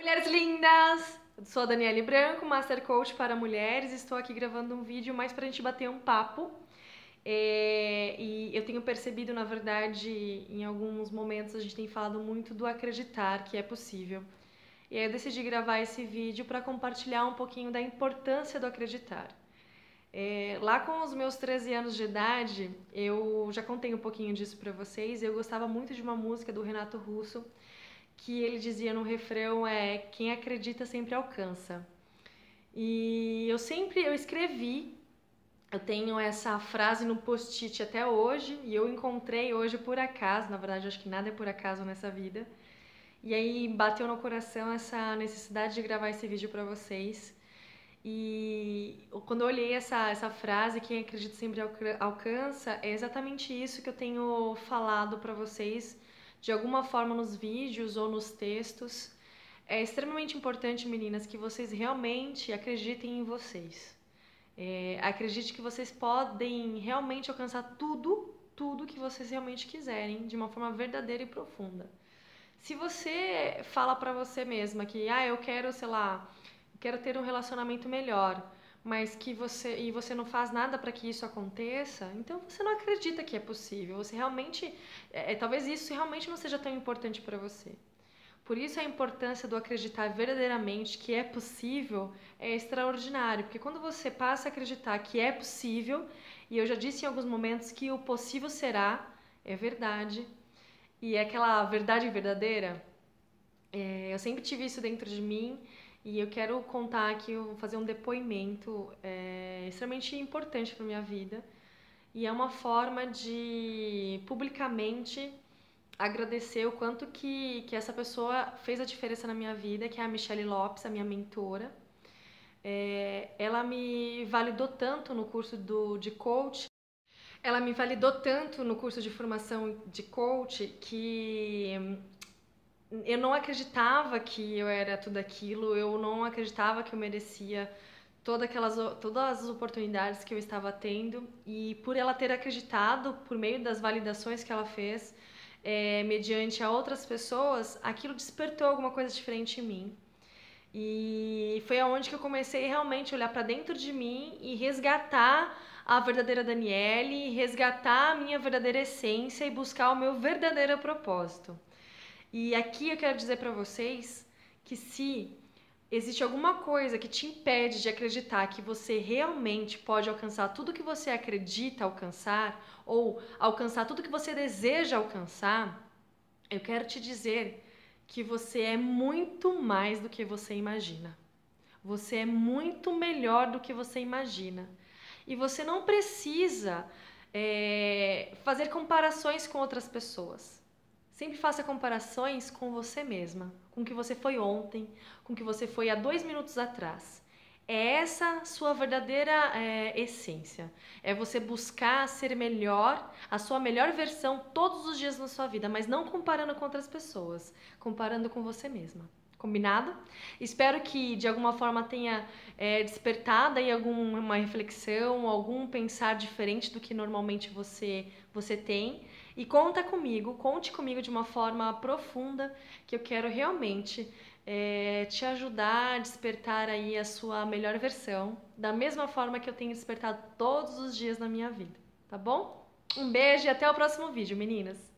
Mulheres lindas! Eu sou a Daniele Branco, Master Coach para mulheres. Estou aqui gravando um vídeo mais para a gente bater um papo. É, e eu tenho percebido, na verdade, em alguns momentos a gente tem falado muito do acreditar que é possível. E aí eu decidi gravar esse vídeo para compartilhar um pouquinho da importância do acreditar. É, lá com os meus 13 anos de idade, eu já contei um pouquinho disso para vocês. Eu gostava muito de uma música do Renato Russo que ele dizia no refrão é quem acredita sempre alcança. E eu sempre eu escrevi, eu tenho essa frase no post-it até hoje e eu encontrei hoje por acaso, na verdade acho que nada é por acaso nessa vida. E aí bateu no coração essa necessidade de gravar esse vídeo para vocês. E quando eu olhei essa, essa frase, quem acredita sempre alcança, é exatamente isso que eu tenho falado para vocês de alguma forma nos vídeos ou nos textos. É extremamente importante, meninas, que vocês realmente acreditem em vocês. É, acredite que vocês podem realmente alcançar tudo, tudo que vocês realmente quiserem, de uma forma verdadeira e profunda. Se você fala para você mesma que, ah, eu quero, sei lá, quero ter um relacionamento melhor, mas que você e você não faz nada para que isso aconteça, então você não acredita que é possível. Você realmente, é, é talvez isso realmente não seja tão importante para você. Por isso a importância do acreditar verdadeiramente que é possível é extraordinário, porque quando você passa a acreditar que é possível, e eu já disse em alguns momentos que o possível será, é verdade, e é aquela verdade verdadeira, é, eu sempre tive isso dentro de mim e eu quero contar aqui, vou fazer um depoimento é, extremamente importante para minha vida. E é uma forma de publicamente agradecer o quanto que, que essa pessoa fez a diferença na minha vida, que é a Michelle Lopes, a minha mentora. É, ela me validou tanto no curso do, de coach, ela me validou tanto no curso de formação de coach que eu não acreditava que eu era tudo aquilo, eu não acreditava que eu merecia todas aquelas todas as oportunidades que eu estava tendo e por ela ter acreditado por meio das validações que ela fez é, mediante a outras pessoas aquilo despertou alguma coisa diferente em mim e foi aonde que eu comecei realmente a olhar para dentro de mim e resgatar a verdadeira Daniele, resgatar a minha verdadeira essência e buscar o meu verdadeiro propósito. E aqui eu quero dizer para vocês que se existe alguma coisa que te impede de acreditar que você realmente pode alcançar tudo que você acredita alcançar ou alcançar tudo que você deseja alcançar, eu quero te dizer que você é muito mais do que você imagina. Você é muito melhor do que você imagina. E você não precisa é, fazer comparações com outras pessoas. Sempre faça comparações com você mesma, com o que você foi ontem, com o que você foi há dois minutos atrás. É essa sua verdadeira é, essência. É você buscar ser melhor, a sua melhor versão todos os dias na sua vida, mas não comparando com outras pessoas, comparando com você mesma. Combinado? Espero que de alguma forma tenha é, despertado aí alguma reflexão, algum pensar diferente do que normalmente você, você tem. E conta comigo, conte comigo de uma forma profunda, que eu quero realmente é, te ajudar a despertar aí a sua melhor versão, da mesma forma que eu tenho despertado todos os dias na minha vida, tá bom? Um beijo e até o próximo vídeo, meninas!